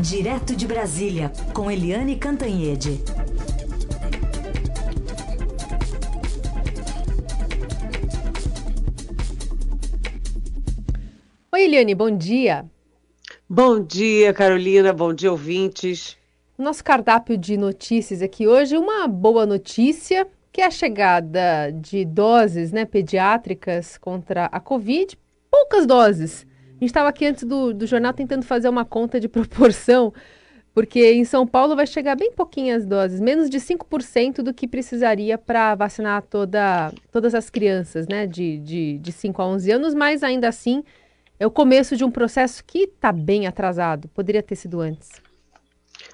Direto de Brasília, com Eliane Cantanhede. Oi, Eliane, bom dia. Bom dia, Carolina. Bom dia, ouvintes. Nosso cardápio de notícias aqui hoje, uma boa notícia, que é a chegada de doses né, pediátricas contra a Covid. Poucas doses. A gente estava aqui antes do, do jornal tentando fazer uma conta de proporção, porque em São Paulo vai chegar bem pouquinhas doses, menos de 5% do que precisaria para vacinar toda, todas as crianças né, de, de, de 5 a 11 anos, mas ainda assim é o começo de um processo que está bem atrasado, poderia ter sido antes.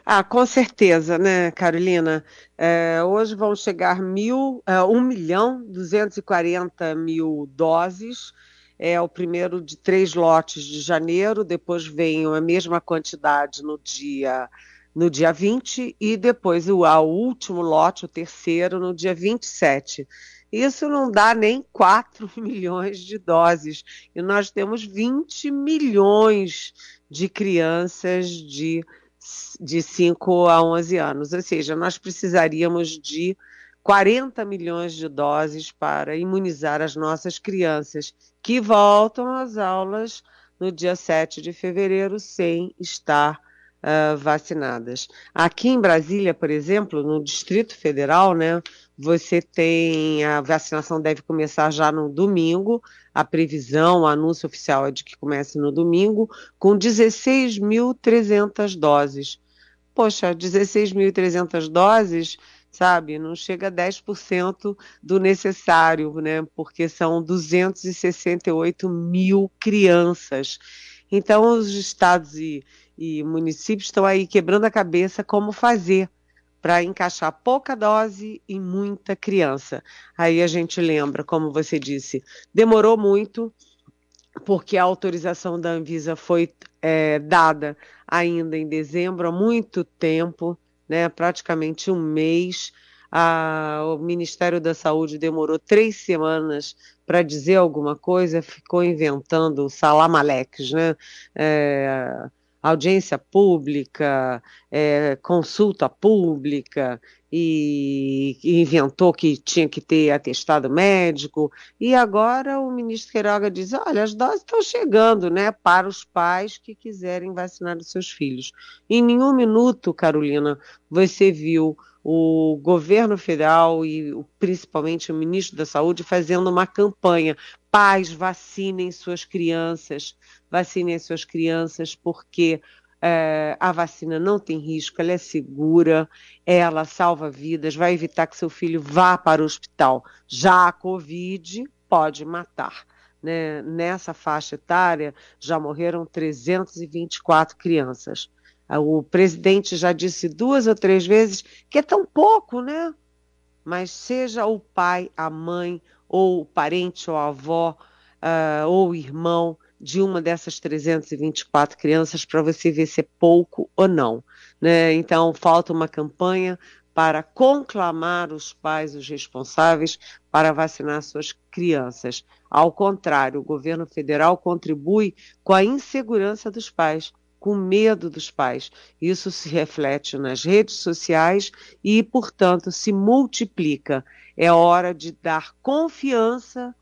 Ah, com certeza, né, Carolina? É, hoje vão chegar mil, é, 1 milhão 240 mil doses. É o primeiro de três lotes de janeiro, depois vem a mesma quantidade no dia no dia 20 e depois o, o último lote, o terceiro, no dia 27. Isso não dá nem 4 milhões de doses. E nós temos 20 milhões de crianças de, de 5 a 11 anos. Ou seja, nós precisaríamos de 40 milhões de doses para imunizar as nossas crianças, que voltam às aulas no dia 7 de fevereiro sem estar uh, vacinadas. Aqui em Brasília, por exemplo, no Distrito Federal, né, você tem a vacinação deve começar já no domingo. A previsão, o anúncio oficial é de que comece no domingo, com 16.300 doses. Poxa, 16.300 doses, sabe, não chega a 10% do necessário, né? Porque são 268 mil crianças. Então, os estados e, e municípios estão aí quebrando a cabeça como fazer para encaixar pouca dose e muita criança. Aí a gente lembra, como você disse, demorou muito, porque a autorização da Anvisa foi é, dada ainda em dezembro, há muito tempo, né, praticamente um mês. A, o Ministério da Saúde demorou três semanas para dizer alguma coisa, ficou inventando salamaleques, né? É, audiência pública, é, consulta pública, e, e, inventou que tinha que ter atestado médico, e agora o ministro Queiroga diz, olha, as doses estão chegando, né, para os pais que quiserem vacinar os seus filhos. Em nenhum minuto, Carolina, você viu o governo federal e principalmente o ministro da Saúde fazendo uma campanha. Pais, vacinem suas crianças, vacinem suas crianças, porque é, a vacina não tem risco, ela é segura, ela salva vidas, vai evitar que seu filho vá para o hospital. Já a Covid pode matar. Né? Nessa faixa etária já morreram 324 crianças. O presidente já disse duas ou três vezes que é tão pouco, né? Mas seja o pai, a mãe, ou o parente, ou a avó, uh, ou o irmão de uma dessas 324 crianças para você ver se é pouco ou não. Né? Então, falta uma campanha para conclamar os pais, os responsáveis, para vacinar suas crianças. Ao contrário, o governo federal contribui com a insegurança dos pais com medo dos pais. Isso se reflete nas redes sociais e, portanto, se multiplica. É hora de dar confiança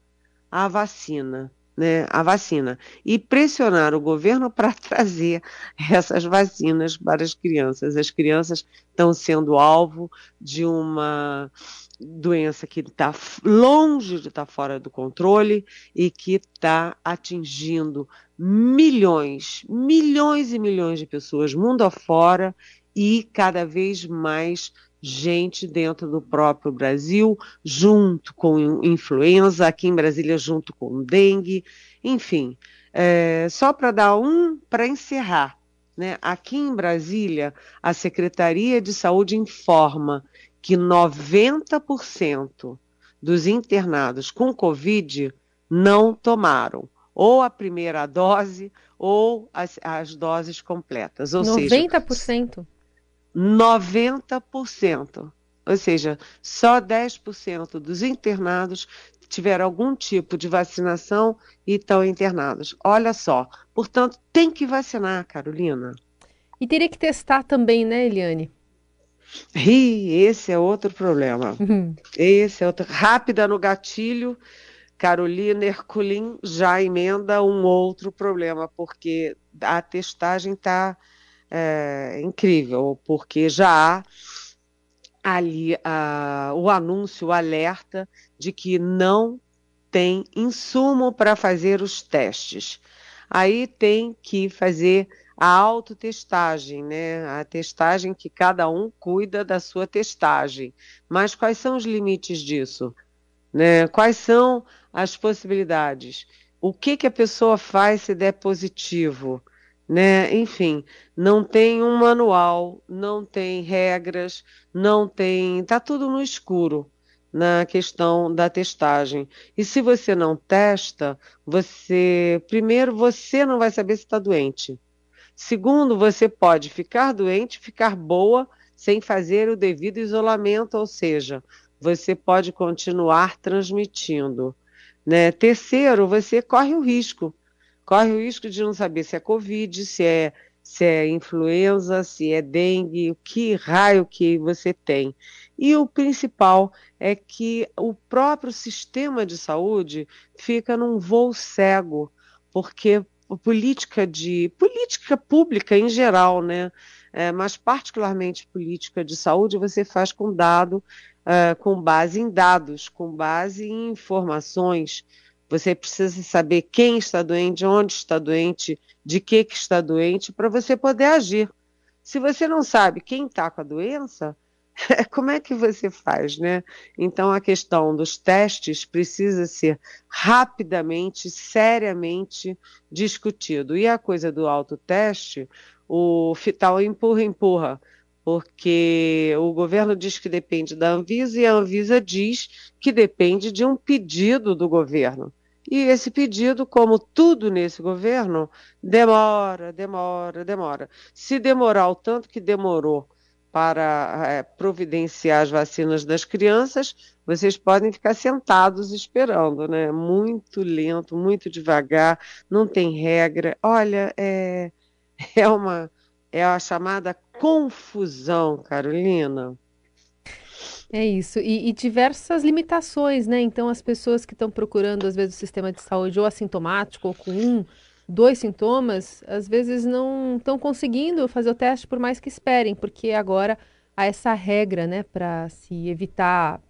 à vacina. Né, a vacina e pressionar o governo para trazer essas vacinas para as crianças. As crianças estão sendo alvo de uma doença que está longe de estar tá fora do controle e que está atingindo milhões, milhões e milhões de pessoas mundo afora e cada vez mais gente dentro do próprio Brasil, junto com influenza, aqui em Brasília junto com dengue, enfim. É, só para dar um, para encerrar, né? aqui em Brasília, a Secretaria de Saúde informa que 90% dos internados com Covid não tomaram ou a primeira dose ou as, as doses completas. Ou 90%? Seja, 90%. Ou seja, só 10% dos internados tiveram algum tipo de vacinação e estão internados. Olha só. Portanto, tem que vacinar, Carolina. E teria que testar também, né, Eliane? Ih, esse é outro problema. Uhum. Esse é outro. Rápida no gatilho, Carolina Herculin já emenda um outro problema, porque a testagem está é, incrível, porque já há ali o anúncio, o alerta de que não tem insumo para fazer os testes. Aí tem que fazer a autotestagem, né? A testagem que cada um cuida da sua testagem. Mas quais são os limites disso? Né? Quais são as possibilidades? O que, que a pessoa faz se der positivo? Né? Enfim, não tem um manual, não tem regras, não tem. Está tudo no escuro na questão da testagem. E se você não testa, você primeiro você não vai saber se está doente. Segundo, você pode ficar doente, ficar boa sem fazer o devido isolamento, ou seja, você pode continuar transmitindo. Né? Terceiro, você corre o risco. Corre o risco de não saber se é Covid, se é, se é influenza, se é dengue, o que raio que você tem. E o principal é que o próprio sistema de saúde fica num voo cego, porque política de política pública em geral, né? É, mas particularmente política de saúde, você faz com dado, uh, com base em dados, com base em informações. Você precisa saber quem está doente, onde está doente, de que, que está doente, para você poder agir. Se você não sabe quem está com a doença, como é que você faz, né? Então a questão dos testes precisa ser rapidamente, seriamente discutido. E a coisa do autoteste, o tal empurra, empurra, porque o governo diz que depende da Anvisa e a Anvisa diz que depende de um pedido do governo. E esse pedido, como tudo nesse governo, demora, demora, demora. Se demorar o tanto que demorou para é, providenciar as vacinas das crianças, vocês podem ficar sentados esperando, né? Muito lento, muito devagar, não tem regra. Olha, é, é uma é a chamada confusão, Carolina. É isso, e, e, diversas limitações, né? Então, as pessoas que estão procurando, às vezes, o sistema de saúde ou assintomático ou com um dois sintomas, às vezes não estão conseguindo fazer o teste por mais que esperem, porque agora há essa regra, né, para se evitar,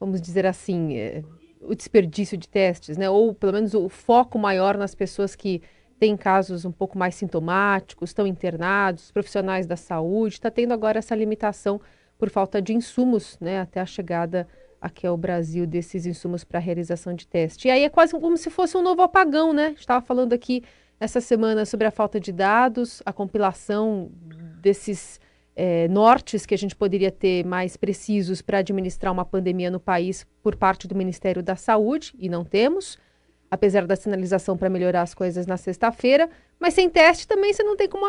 vamos dizer assim, é, o desperdício de testes, né, ou pelo menos o foco maior nas pessoas que têm casos um pouco mais sintomáticos, estão internados, profissionais da saúde, está tendo agora essa limitação por falta de insumos, né, até a chegada aqui ao Brasil desses insumos para realização de teste. E aí é quase como se fosse um novo apagão, né? Estava falando aqui essa semana sobre a falta de dados, a compilação desses é, nortes que a gente poderia ter mais precisos para administrar uma pandemia no país por parte do Ministério da Saúde, e não temos, apesar da sinalização para melhorar as coisas na sexta-feira, mas sem teste também você não tem como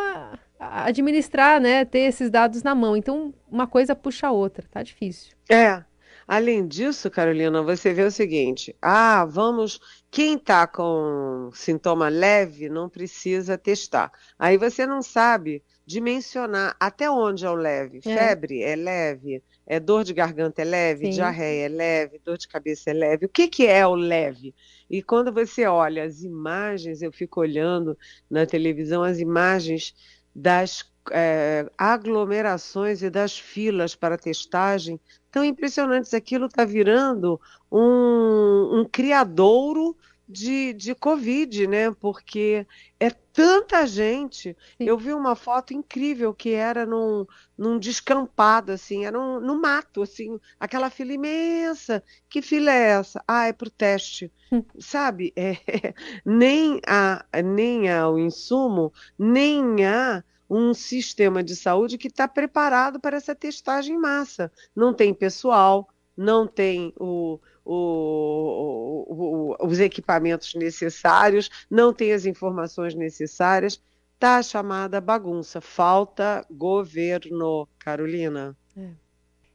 administrar, né, ter esses dados na mão. Então, uma coisa puxa a outra, tá difícil. É, Além disso, Carolina, você vê o seguinte: ah, vamos. Quem está com sintoma leve não precisa testar. Aí você não sabe dimensionar até onde é o leve. É. Febre é leve, é dor de garganta é leve, Sim. diarreia é leve, dor de cabeça é leve. O que, que é o leve? E quando você olha as imagens, eu fico olhando na televisão as imagens das é, aglomerações e das filas para testagem tão impressionantes. Aquilo está virando um, um criadouro de, de Covid, né? Porque é tanta gente. Sim. Eu vi uma foto incrível que era num, num descampado, assim, era um, no mato, assim, aquela fila imensa. Que fila é essa? Ah, é para o teste. Hum. Sabe? É, nem, a, nem o insumo, nem a um sistema de saúde que está preparado para essa testagem em massa. Não tem pessoal, não tem o, o, o, os equipamentos necessários, não tem as informações necessárias. Está chamada bagunça. Falta governo, Carolina. É.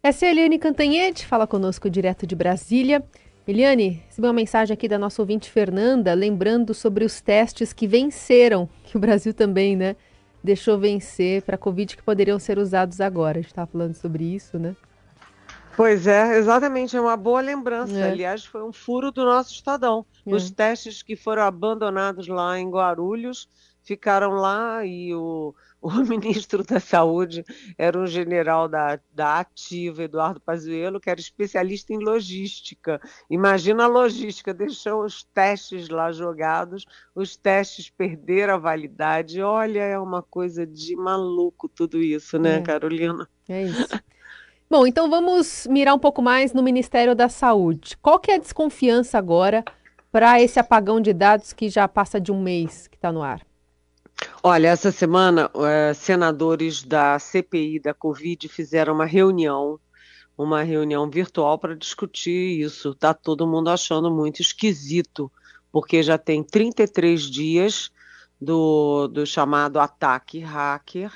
Essa é a Eliane Cantanhete, fala conosco direto de Brasília. Eliane, recebi uma mensagem aqui da nossa ouvinte Fernanda, lembrando sobre os testes que venceram, que o Brasil também, né? deixou vencer para a Covid que poderiam ser usados agora. A gente estava falando sobre isso, né? Pois é, exatamente, é uma boa lembrança. É. Aliás, foi um furo do nosso Estadão. É. Os testes que foram abandonados lá em Guarulhos ficaram lá e o, o ministro da Saúde era um general da, da Ativa, Eduardo Pazuello, que era especialista em logística. Imagina a logística, deixou os testes lá jogados, os testes perderam a validade. Olha, é uma coisa de maluco tudo isso, né, é. Carolina? É isso. Bom, então vamos mirar um pouco mais no Ministério da Saúde. Qual que é a desconfiança agora para esse apagão de dados que já passa de um mês que está no ar? Olha, essa semana, uh, senadores da CPI da Covid fizeram uma reunião, uma reunião virtual para discutir isso. Está todo mundo achando muito esquisito, porque já tem 33 dias do, do chamado ataque hacker.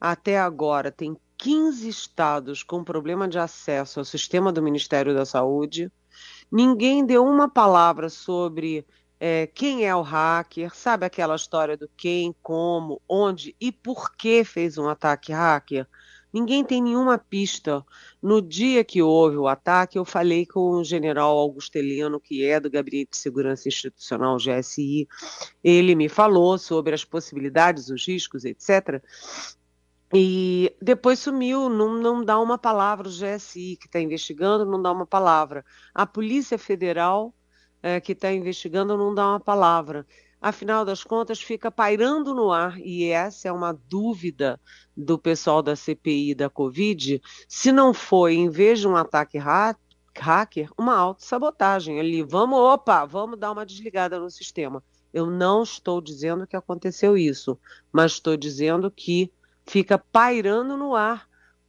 Até agora tem 15 estados com problema de acesso ao sistema do Ministério da Saúde. Ninguém deu uma palavra sobre é, quem é o hacker, sabe aquela história do quem, como, onde e por que fez um ataque hacker? Ninguém tem nenhuma pista. No dia que houve o ataque, eu falei com o general Augustelino, que é do Gabinete de Segurança Institucional, GSI. Ele me falou sobre as possibilidades, os riscos, etc. E depois sumiu, não, não dá uma palavra, o GSI que está investigando não dá uma palavra. A Polícia Federal é, que está investigando não dá uma palavra. Afinal das contas, fica pairando no ar, e essa é uma dúvida do pessoal da CPI da Covid, se não foi, em vez de um ataque hacker, uma autossabotagem ali. Vamos, opa, vamos dar uma desligada no sistema. Eu não estou dizendo que aconteceu isso, mas estou dizendo que fica pairando no ar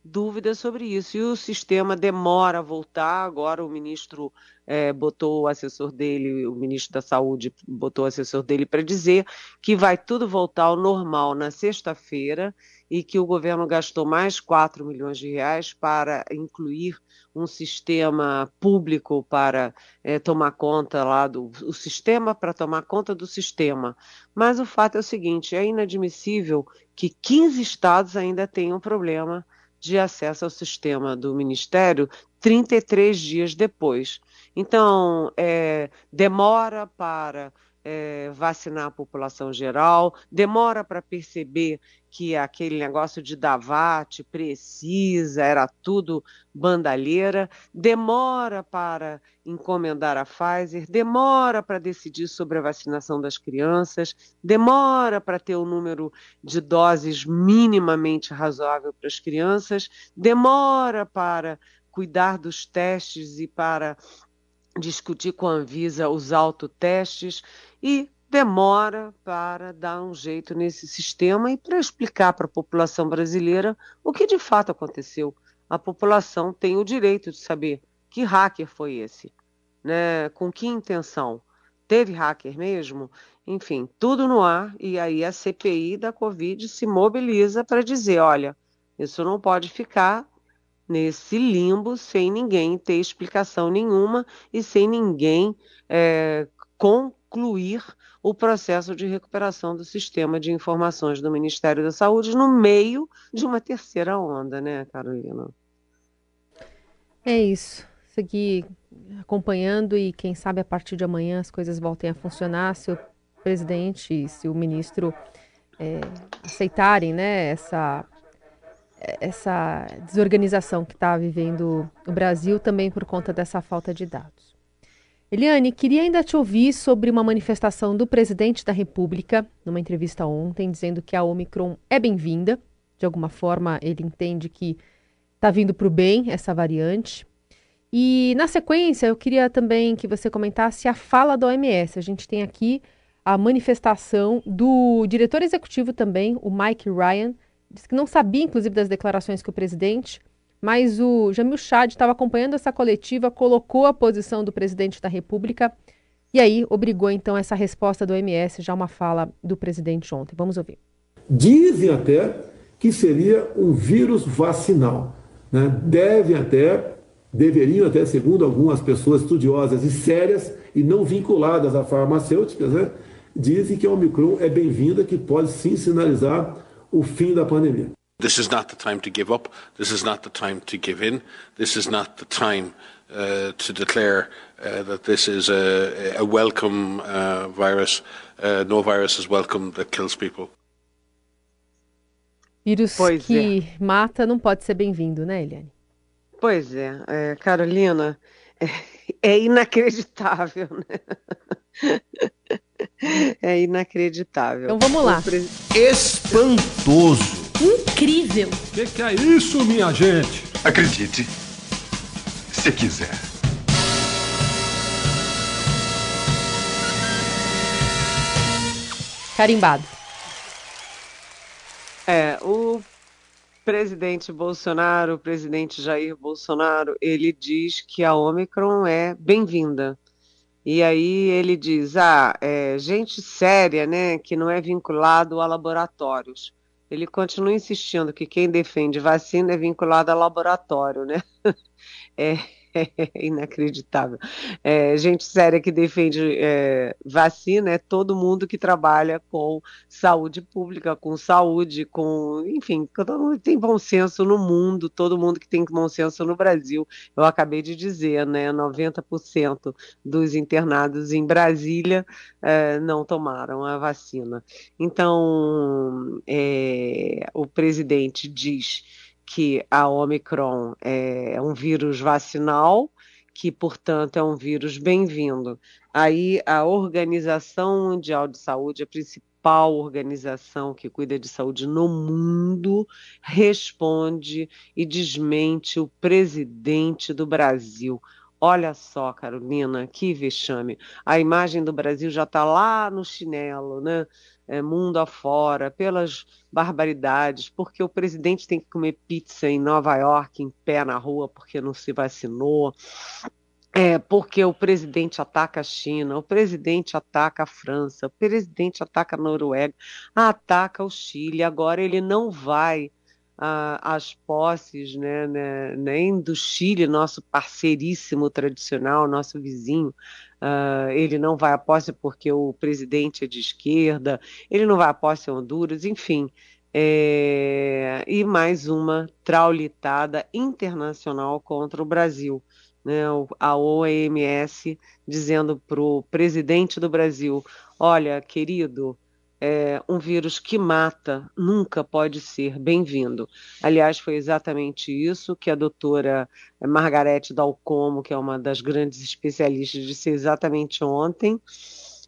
dúvidas sobre isso. E o sistema demora a voltar. Agora o ministro é, botou o assessor dele, o ministro da Saúde botou o assessor dele para dizer que vai tudo voltar ao normal na sexta-feira e que o governo gastou mais 4 milhões de reais para incluir um sistema público para é, tomar conta lá do o sistema para tomar conta do sistema. Mas o fato é o seguinte: é inadmissível que 15 estados ainda tenham problema de acesso ao sistema do Ministério 33 dias depois. Então, é, demora para é, vacinar a população geral, demora para perceber que aquele negócio de Davat precisa, era tudo bandalheira, demora para encomendar a Pfizer, demora para decidir sobre a vacinação das crianças, demora para ter o um número de doses minimamente razoável para as crianças, demora para cuidar dos testes e para discutir com a Anvisa os autotestes e demora para dar um jeito nesse sistema e para explicar para a população brasileira o que de fato aconteceu. A população tem o direito de saber que hacker foi esse, né? com que intenção. Teve hacker mesmo? Enfim, tudo no ar, e aí a CPI da Covid se mobiliza para dizer: olha, isso não pode ficar nesse limbo sem ninguém ter explicação nenhuma e sem ninguém é, concluir o processo de recuperação do sistema de informações do Ministério da Saúde no meio de uma terceira onda, né, Carolina? É isso. Seguir acompanhando e quem sabe a partir de amanhã as coisas voltem a funcionar, se o presidente e se o ministro é, aceitarem né, essa essa desorganização que está vivendo o Brasil também por conta dessa falta de dados. Eliane, queria ainda te ouvir sobre uma manifestação do presidente da República, numa entrevista ontem, dizendo que a Omicron é bem-vinda. De alguma forma, ele entende que está vindo para o bem essa variante. E, na sequência, eu queria também que você comentasse a fala da OMS. A gente tem aqui a manifestação do diretor executivo também, o Mike Ryan, disse que não sabia, inclusive, das declarações que o presidente, mas o Jamil Chad estava acompanhando essa coletiva, colocou a posição do presidente da República e aí obrigou então essa resposta do MS, já uma fala do presidente ontem. Vamos ouvir. Dizem até que seria um vírus vacinal. Né? Devem até, deveriam até, segundo algumas pessoas estudiosas e sérias e não vinculadas a farmacêuticas, né? dizem que a Omicron é bem-vinda, que pode sim sinalizar o fim da pandemia. This is not the time to give up. This is not the time to give in. This is not the time uh, to declare uh, that this is a, a welcome uh, virus. Uh, no virus is welcome that kills people. Vírus pois que é. mata não pode ser bem-vindo, né, Eliane? Pois é, é Carolina, é, é inacreditável, né? É inacreditável. Então vamos lá. Espantoso. Incrível. O que, que é isso, minha gente? Acredite, se quiser. Carimbado. É, o presidente Bolsonaro, o presidente Jair Bolsonaro, ele diz que a Omicron é bem-vinda. E aí ele diz, ah, é, gente séria, né, que não é vinculado a laboratórios. Ele continua insistindo que quem defende vacina é vinculado a laboratório, né? É, inacreditável. É, gente séria que defende é, vacina é todo mundo que trabalha com saúde pública, com saúde, com. Enfim, todo mundo que tem bom senso no mundo, todo mundo que tem bom senso no Brasil. Eu acabei de dizer, né? 90% dos internados em Brasília é, não tomaram a vacina. Então, é, o presidente diz que a Omicron é um vírus vacinal, que, portanto, é um vírus bem-vindo. Aí a Organização Mundial de Saúde, a principal organização que cuida de saúde no mundo, responde e desmente o presidente do Brasil. Olha só, Carolina, que vexame. A imagem do Brasil já está lá no chinelo, né? É, mundo afora, pelas barbaridades, porque o presidente tem que comer pizza em Nova York, em pé na rua, porque não se vacinou. É, porque o presidente ataca a China, o presidente ataca a França, o presidente ataca a Noruega, ataca o Chile. Agora ele não vai às posses, né, né, nem do Chile, nosso parceiríssimo tradicional, nosso vizinho, Uh, ele não vai à posse porque o presidente é de esquerda, ele não vai à posse em Honduras, enfim. É, e mais uma traulitada internacional contra o Brasil. Né, a OMS dizendo para o presidente do Brasil: olha, querido, é, um vírus que mata nunca pode ser bem-vindo. Aliás, foi exatamente isso que a doutora Margarete Dalcomo, que é uma das grandes especialistas, disse exatamente ontem.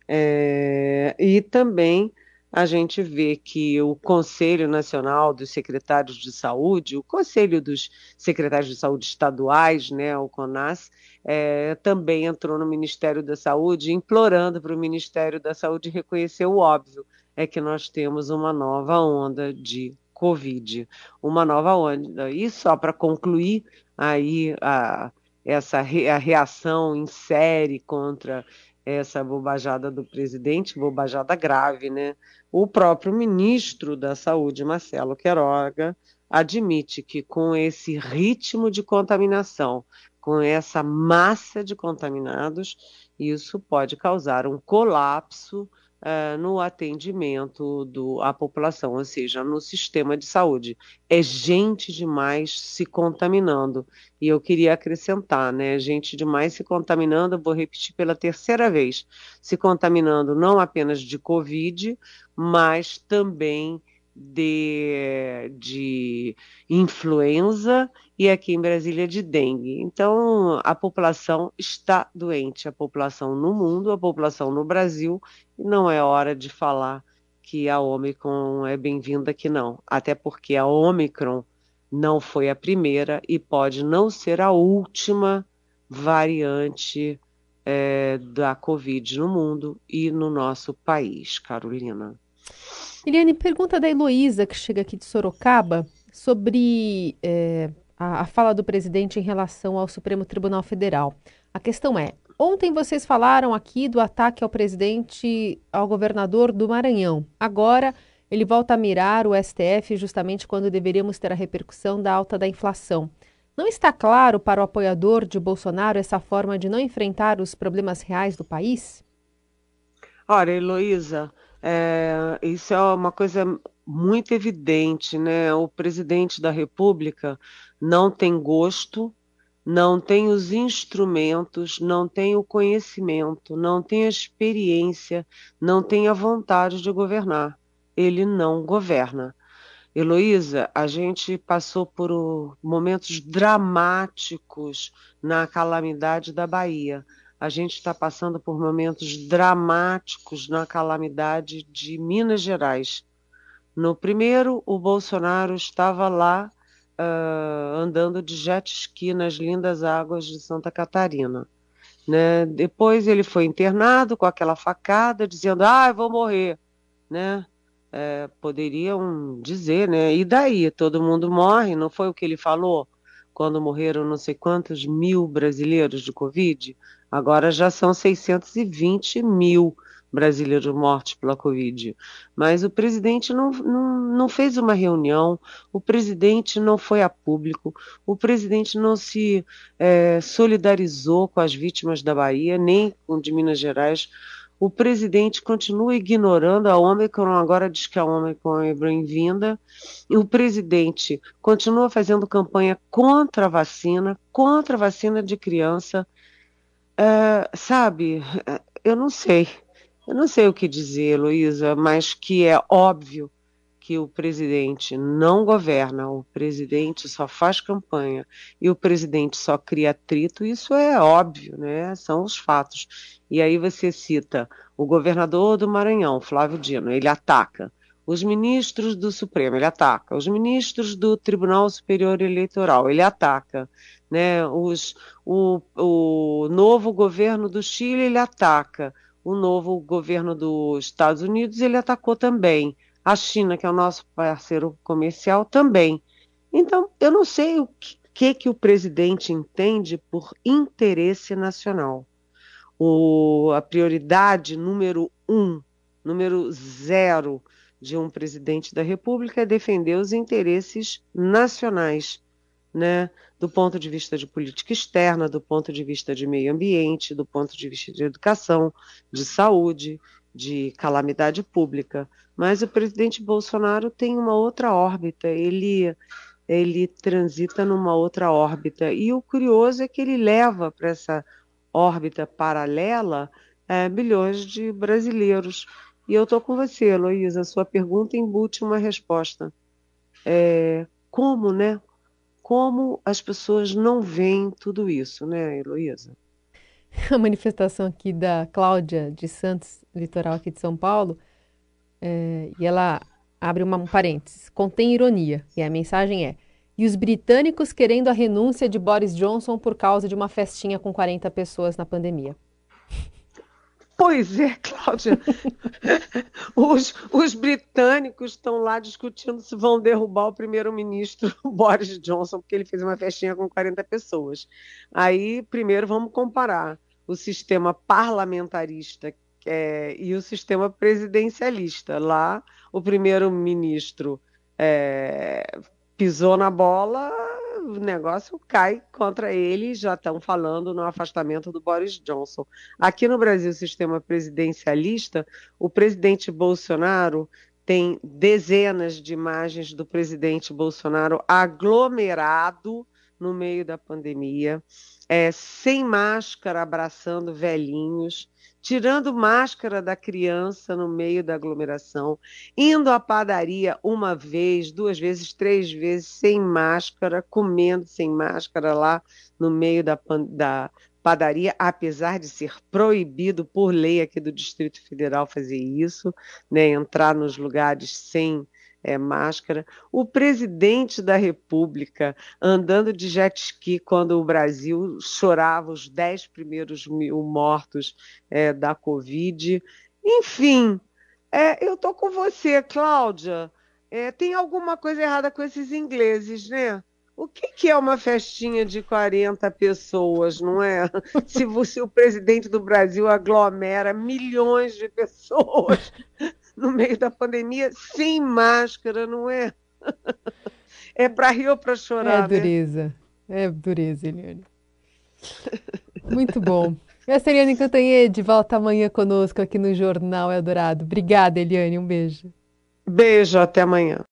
É, e também a gente vê que o Conselho Nacional dos Secretários de Saúde, o Conselho dos Secretários de Saúde Estaduais, né, o CONAS, é, também entrou no Ministério da Saúde, implorando para o Ministério da Saúde reconhecer o óbvio, é que nós temos uma nova onda de Covid, uma nova onda. E só para concluir aí a, essa re, a reação em série contra essa bobajada do presidente, bobajada grave, né? O próprio ministro da Saúde, Marcelo Queiroga, admite que com esse ritmo de contaminação, com essa massa de contaminados, isso pode causar um colapso uh, no atendimento do, à população, ou seja, no sistema de saúde. É gente demais se contaminando. E eu queria acrescentar, né? Gente demais se contaminando, vou repetir pela terceira vez, se contaminando não apenas de Covid, mas também de, de influenza e aqui em Brasília de dengue. Então, a população está doente, a população no mundo, a população no Brasil, e não é hora de falar que a Omicron é bem-vinda aqui, não. Até porque a Omicron não foi a primeira e pode não ser a última variante é, da Covid no mundo e no nosso país, Carolina. Eliane, pergunta da Heloísa, que chega aqui de Sorocaba, sobre é, a, a fala do presidente em relação ao Supremo Tribunal Federal. A questão é: ontem vocês falaram aqui do ataque ao presidente, ao governador do Maranhão. Agora ele volta a mirar o STF justamente quando deveríamos ter a repercussão da alta da inflação. Não está claro para o apoiador de Bolsonaro essa forma de não enfrentar os problemas reais do país? Ora, Heloísa, é, isso é uma coisa muito evidente, né? O presidente da República não tem gosto, não tem os instrumentos, não tem o conhecimento, não tem a experiência, não tem a vontade de governar. Ele não governa. Heloísa, a gente passou por momentos dramáticos na calamidade da Bahia. A gente está passando por momentos dramáticos na calamidade de Minas Gerais. No primeiro, o Bolsonaro estava lá uh, andando de jet ski nas lindas águas de Santa Catarina. Né? Depois ele foi internado com aquela facada, dizendo: Ah, vou morrer. Né? É, poderiam dizer, né? E daí? Todo mundo morre, não foi o que ele falou? Quando morreram não sei quantos mil brasileiros de Covid, agora já são 620 mil brasileiros mortos pela Covid. Mas o presidente não, não, não fez uma reunião, o presidente não foi a público, o presidente não se é, solidarizou com as vítimas da Bahia, nem com de Minas Gerais. O presidente continua ignorando a Omicron, agora diz que a Omicron é bem-vinda. O presidente continua fazendo campanha contra a vacina, contra a vacina de criança. É, sabe, eu não sei. Eu não sei o que dizer, Luísa, mas que é óbvio que o presidente não governa, o presidente só faz campanha e o presidente só cria atrito, isso é óbvio, né? São os fatos. E aí você cita o governador do Maranhão, Flávio Dino, ele ataca. Os ministros do Supremo, ele ataca. Os ministros do Tribunal Superior Eleitoral, ele ataca. Né? Os, o, o novo governo do Chile, ele ataca o novo governo dos Estados Unidos ele atacou também. A China, que é o nosso parceiro comercial, também. Então, eu não sei o que, que o presidente entende por interesse nacional. O, a prioridade número um, número zero de um presidente da República é defender os interesses nacionais né, do ponto de vista de política externa, do ponto de vista de meio ambiente, do ponto de vista de educação, de saúde, de calamidade pública. Mas o presidente Bolsonaro tem uma outra órbita, ele, ele transita numa outra órbita. E o curioso é que ele leva para essa órbita paralela é, milhões de brasileiros. E eu estou com você, Heloísa, sua pergunta embute uma resposta. É, como, né? como as pessoas não veem tudo isso, né, Heloísa? A manifestação aqui da Cláudia de Santos, litoral aqui de São Paulo, é, e ela abre uma, um parênteses, contém ironia, e a mensagem é: e os britânicos querendo a renúncia de Boris Johnson por causa de uma festinha com 40 pessoas na pandemia. Pois é, Cláudia. os, os britânicos estão lá discutindo se vão derrubar o primeiro-ministro Boris Johnson, porque ele fez uma festinha com 40 pessoas. Aí, primeiro, vamos comparar o sistema parlamentarista é, e o sistema presidencialista. Lá, o primeiro-ministro é, pisou na bola, o negócio cai contra ele, já estão falando no afastamento do Boris Johnson. Aqui no Brasil, sistema presidencialista, o presidente Bolsonaro tem dezenas de imagens do presidente Bolsonaro aglomerado no meio da pandemia, é, sem máscara, abraçando velhinhos tirando máscara da criança no meio da aglomeração, indo à padaria uma vez, duas vezes, três vezes sem máscara, comendo sem máscara lá no meio da, da padaria, apesar de ser proibido por lei aqui do Distrito Federal fazer isso, né, entrar nos lugares sem é, máscara. O presidente da República andando de jet ski quando o Brasil chorava os dez primeiros mil mortos é, da Covid. Enfim, é, eu estou com você, Cláudia. É, tem alguma coisa errada com esses ingleses, né? O que, que, é uma festinha de 40 pessoas, não é? Se você, o presidente do Brasil aglomera milhões de pessoas no meio da pandemia, sem máscara, não é? É para rir ou para chorar? É né? dureza. Né? É dureza, Eliane. Muito bom. Essa é Eliane Cantanhede volta amanhã conosco aqui no Jornal Eldorado. Obrigada, Eliane. Um beijo. Beijo, até amanhã.